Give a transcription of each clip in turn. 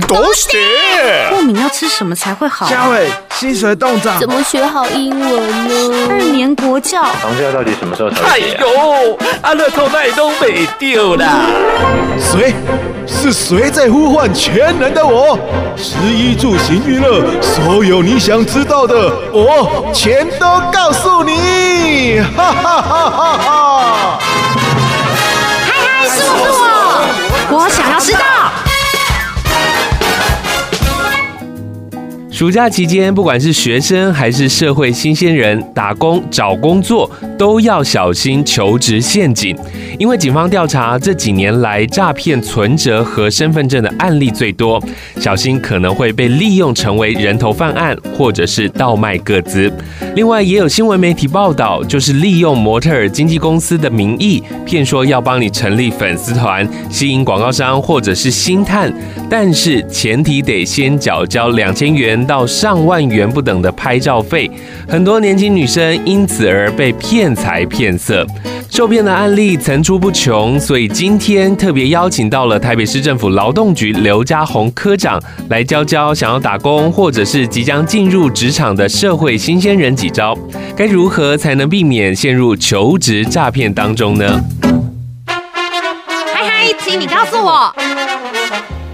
都是。过敏要吃什么才会好？嘉伟，薪水冻涨。怎么学好英文呢？二年国教。房价到底什么时候才会？哎呦，阿乐透那都没丢啦。谁？是谁在呼唤全能的我？食衣住行娱乐，所有你想知道的，我全都告诉你！哈哈哈哈哈！嗨嗨，是我是我，我想要知道。暑假期间，不管是学生还是社会新鲜人，打工找工作都要小心求职陷阱。因为警方调查这几年来诈骗存折和身份证的案例最多，小心可能会被利用成为人头犯案，或者是倒卖个资。另外，也有新闻媒体报道，就是利用模特儿经纪公司的名义，骗说要帮你成立粉丝团，吸引广告商或者是星探，但是前提得先缴交两千元。到到上万元不等的拍照费，很多年轻女生因此而被骗财骗色，受骗的案例层出不穷。所以今天特别邀请到了台北市政府劳动局刘家宏科长来教教想要打工或者是即将进入职场的社会新鲜人几招，该如何才能避免陷入求职诈骗当中呢？嗨嗨，请你告诉我。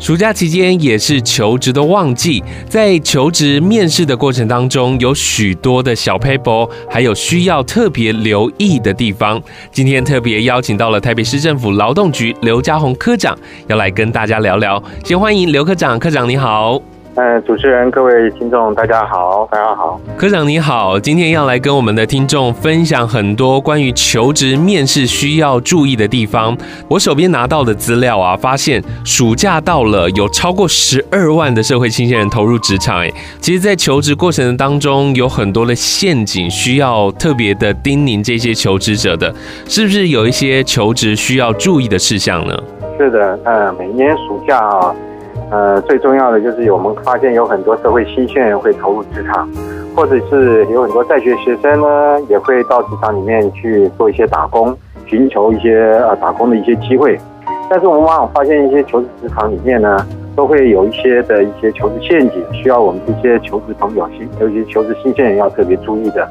暑假期间也是求职的旺季，在求职面试的过程当中，有许多的小 paper，还有需要特别留意的地方。今天特别邀请到了台北市政府劳动局刘家宏科长，要来跟大家聊聊。先欢迎刘科长，科长你好。呃，主持人、各位听众，大家好，大家好。科长你好，今天要来跟我们的听众分享很多关于求职面试需要注意的地方。我手边拿到的资料啊，发现暑假到了，有超过十二万的社会新鲜人投入职场。哎，其实，在求职过程当中，有很多的陷阱需要特别的叮咛这些求职者的，是不是有一些求职需要注意的事项呢？是的，呃，每年暑假啊。呃，最重要的就是我们发现有很多社会新鲜人会投入职场，或者是有很多在学学生呢，也会到职场里面去做一些打工，寻求一些呃打工的一些机会。但是我们往往发现一些求职职场里面呢，都会有一些的一些求职陷阱，需要我们这些求职朋友新，尤其求职新鲜人要特别注意的。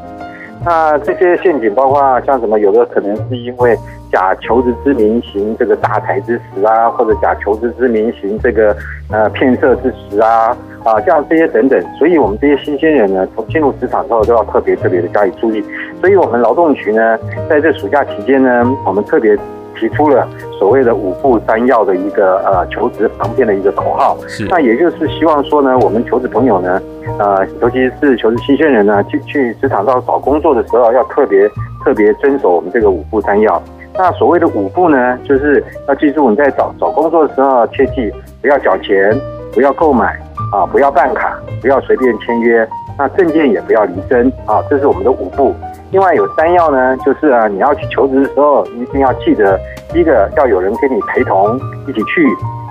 那这些陷阱包括像什么？有的可能是因为。假求职之名行这个诈财之实啊，或者假求职之名行这个呃骗色之实啊啊，像这些等等，所以我们这些新鲜人呢，从进入职场之后都要特别特别的加以注意。所以我们劳动局呢，在这暑假期间呢，我们特别提出了所谓的五步三要的一个呃求职防骗的一个口号。是。那也就是希望说呢，我们求职朋友呢，呃，尤其是求职新鲜人呢，去去职场上找工作的时候，要特别特别遵守我们这个五步三要。那所谓的五步呢，就是要记住，你在找找工作的时候，切记不要缴钱，不要购买啊，不要办卡，不要随便签约，那证件也不要离身啊，这是我们的五步。另外有三要呢，就是啊，你要去求职的时候，一定要记得，第一个要有人跟你陪同一起去；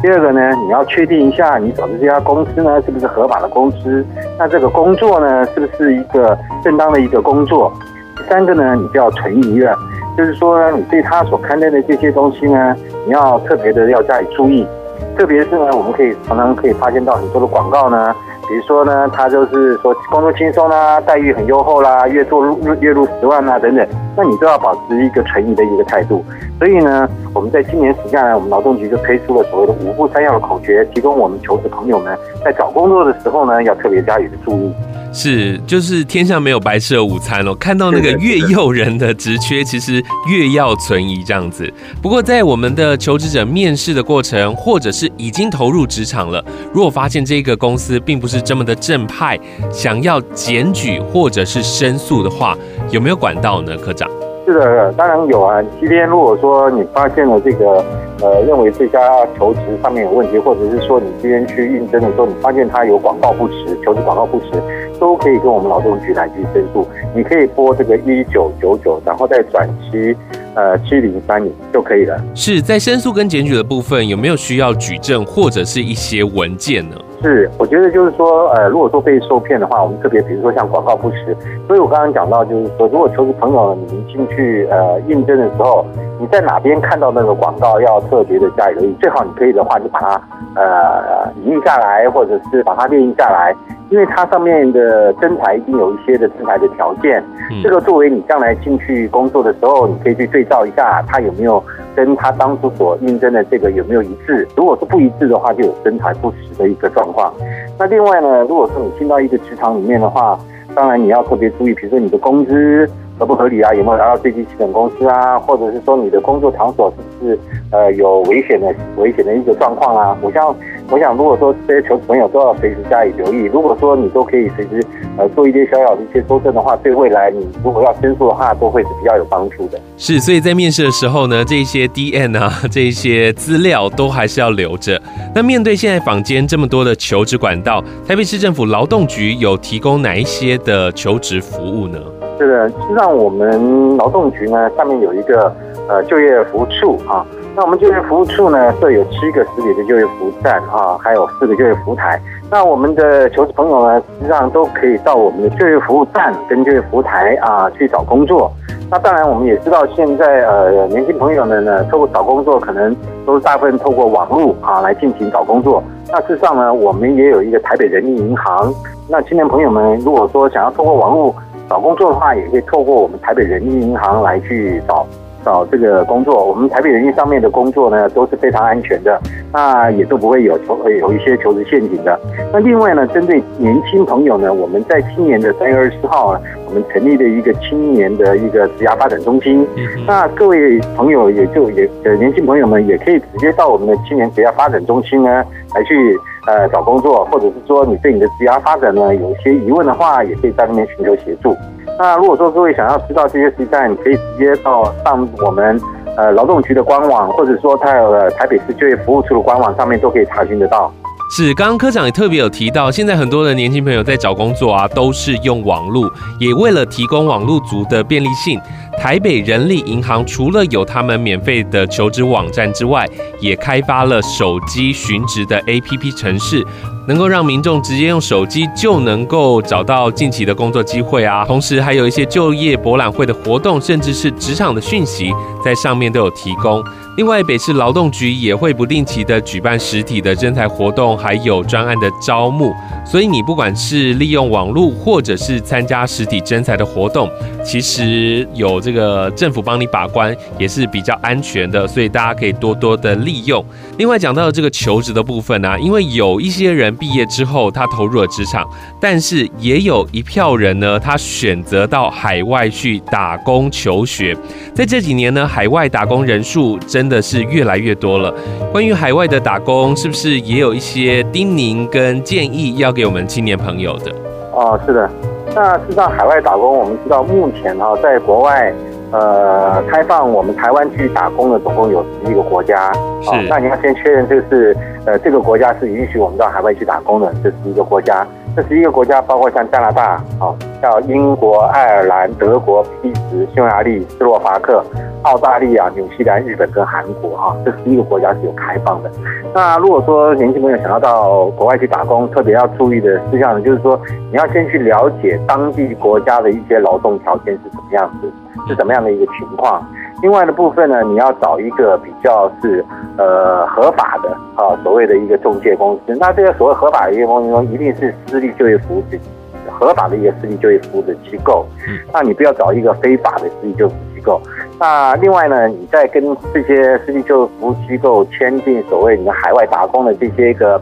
第二个呢，你要确定一下你找的这家公司呢是不是合法的公司，那这个工作呢是不是一个正当的一个工作；第三个呢，你就要存疑了。就是说，你对他所刊登的这些东西呢，你要特别的要加以注意，特别是呢，我们可以常常可以发现到很多的广告呢，比如说呢，他就是说工作轻松啦，待遇很优厚啦，月做入月入十万啊等等，那你都要保持一个存疑的一个态度。所以呢，我们在今年暑假呢，我们劳动局就推出了所谓的五步三要的口诀，提供我们求职朋友们在找工作的时候呢，要特别加以的注意。是，就是天上没有白吃的午餐哦。看到那个越诱人的职缺，其实越要存疑这样子。不过，在我们的求职者面试的过程，或者是已经投入职场了，如果发现这个公司并不是这么的正派，想要检举或者是申诉的话，有没有管道呢，科长？是的，当然有啊。今天如果说你发现了这个，呃，认为这家求职上面有问题，或者是说你今天去应征的时候，你发现他有广告不实，求职广告不实，都可以跟我们劳动局来去申诉。你可以拨这个一九九九，然后再转七呃七零三零就可以了。是在申诉跟检举的部分，有没有需要举证或者是一些文件呢？是，我觉得就是说，呃，如果说被受骗的话，我们特别比如说像广告不实，所以我刚刚讲到就是说，如果求职朋友你们进去呃应征的时候，你在哪边看到那个广告，要特别的加以留意，最好你可以的话就把它呃印下来，或者是把它列印下来。因为它上面的征才一定有一些的征才的条件，这个作为你将来进去工作的时候，你可以去对照一下，它有没有跟他当初所应征的这个有没有一致。如果是不一致的话，就有身材不实的一个状况。那另外呢，如果说你进到一个职场里面的话，当然你要特别注意，比如说你的工资合不合理啊，有没有达到最低基本工资啊，或者是说你的工作场所是不是呃有危险的危险的一个状况啊，我像。我想，如果说这些求职朋友都要随时加以留意。如果说你都可以随时呃做一些小小的一些修正的话，对未来你如果要申诉的话，都会是比较有帮助的。是，所以在面试的时候呢，这些 DN 啊，这些资料都还是要留着。那面对现在坊间这么多的求职管道，台北市政府劳动局有提供哪一些的求职服务呢？是的，实际上我们劳动局呢，上面有一个呃就业服务处啊。那我们就业服务处呢，设有七个实体的就业服务站啊，还有四个就业服务台。那我们的求职朋友呢，实际上都可以到我们的就业服务站跟就业服务台啊去找工作。那当然，我们也知道现在呃年轻朋友们呢，透过找工作可能都是大部分透过网络啊来进行找工作。那事实上呢，我们也有一个台北人民银行。那青年朋友们如果说想要透过网络找工作的话，也可以透过我们台北人民银行来去找。找这个工作，我们台北人力上面的工作呢，都是非常安全的，那也都不会有求有一些求职陷阱的。那另外呢，针对年轻朋友呢，我们在今年的三月二十四号呢，我们成立了一个青年的一个职涯发展中心。那各位朋友也就也呃年轻朋友们也可以直接到我们的青年职涯发展中心呢来去呃找工作，或者是说你对你的职涯发展呢有一些疑问的话，也可以在那边寻求协助。那如果说各位想要知道这些事情，你可以直接到上我们呃劳动局的官网，或者说它有台北市就业服务处的官网上面都可以查询得到。是，刚刚科长也特别有提到，现在很多的年轻朋友在找工作啊，都是用网络，也为了提供网络族的便利性，台北人力银行除了有他们免费的求职网站之外，也开发了手机寻职的 APP 程式。能够让民众直接用手机就能够找到近期的工作机会啊，同时还有一些就业博览会的活动，甚至是职场的讯息，在上面都有提供。另外，北市劳动局也会不定期的举办实体的征才活动，还有专案的招募。所以，你不管是利用网络，或者是参加实体征才的活动，其实有这个政府帮你把关，也是比较安全的。所以，大家可以多多的利用。另外，讲到这个求职的部分呢、因为有一些人毕业之后他投入了职场，但是也有一票人呢，他选择到海外去打工求学。在这几年呢，海外打工人数真真的是越来越多了。关于海外的打工，是不是也有一些叮咛跟建议要给我们青年朋友的？哦，是的。那事实上，海外打工，我们知道目前哈，在国外，呃，开放我们台湾去打工的总共有十一个国家。是。那你要先确认，这个是呃，这个国家是允许我们到海外去打工的，这十一个国家。这十一个国家包括像加拿大，啊，叫英国、爱尔兰、德国、比利时、匈牙利、斯洛伐克。澳大利亚、纽西兰、日本跟韩国啊，这十一个国家是有开放的。那如果说年轻朋友想要到国外去打工，特别要注意的事项呢，就是说你要先去了解当地国家的一些劳动条件是怎么样子，是什么样的一个情况。另外的部分呢，你要找一个比较是呃合法的啊，所谓的一个中介公司。那这个所谓合法的一个公司，一定是私立就业服务的合法的一个私立就业服务的机构。那你不要找一个非法的私立就业服务机构。那另外呢，你在跟这些私立就业服务机构签订所谓你的海外打工的这些个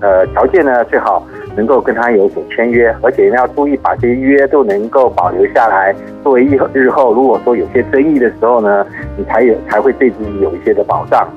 呃条件呢，最好能够跟他有所签约，而且要注意把这些约都能够保留下来，作为日日后如果说有些争议的时候呢，你才有才会对自己有一些的保障。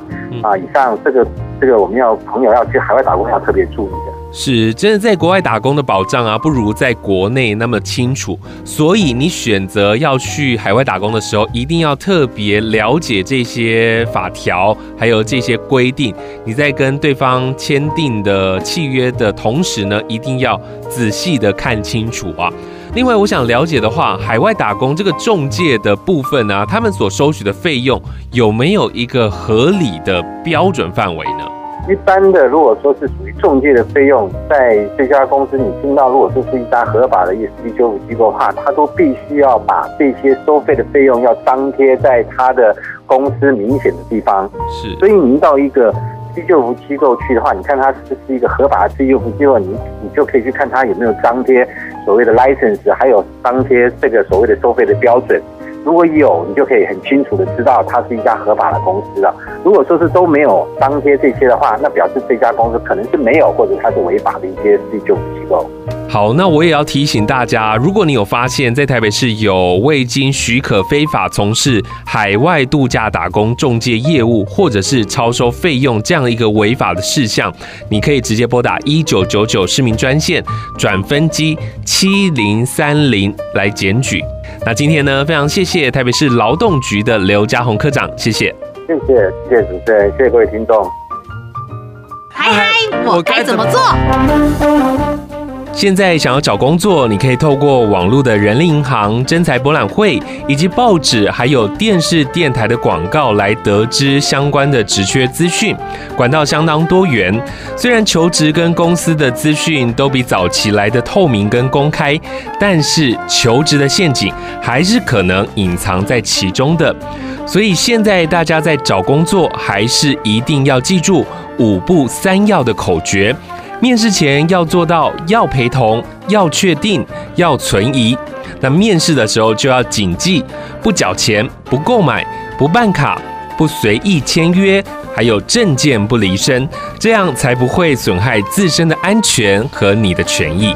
啊，以上这个这个我们要朋友要去海外打工要特别注意的。是，真的在国外打工的保障啊，不如在国内那么清楚。所以你选择要去海外打工的时候，一定要特别了解这些法条，还有这些规定。你在跟对方签订的契约的同时呢，一定要仔细的看清楚啊。另外，我想了解的话，海外打工这个中介的部分啊，他们所收取的费用有没有一个合理的标准范围呢？一般的，如果说是属于中介的费用，在这家公司你听到，如果说是一家合法的一私立修复机构的话，他都必须要把这些收费的费用要张贴在他的公司明显的地方。是，所以您到一个私立救护机构去的话，你看它是不是一个合法的私立救护机构，你你就可以去看它有没有张贴所谓的 license，还有张贴这个所谓的收费的标准。如果有，你就可以很清楚的知道它是一家合法的公司了。如果说是都没有张贴这些的话，那表示这家公司可能是没有，或者它是违法的一些自救机构。好，那我也要提醒大家，如果你有发现，在台北市有未经许可非法从事海外度假打工中介业务，或者是超收费用这样一个违法的事项，你可以直接拨打一九九九市民专线转分机七零三零来检举。那今天呢，非常谢谢台北市劳动局的刘家宏科长，谢谢，谢谢，谢谢主持人，谢谢各位听众。嗨嗨，我该怎么做？现在想要找工作，你可以透过网络的人力银行、征才博览会，以及报纸还有电视、电台的广告来得知相关的职缺资讯，管道相当多元。虽然求职跟公司的资讯都比早期来的透明跟公开，但是求职的陷阱还是可能隐藏在其中的。所以现在大家在找工作，还是一定要记住五步三要的口诀。面试前要做到要陪同、要确定、要存疑。那面试的时候就要谨记：不缴钱、不购买、不办卡、不随意签约，还有证件不离身，这样才不会损害自身的安全和你的权益。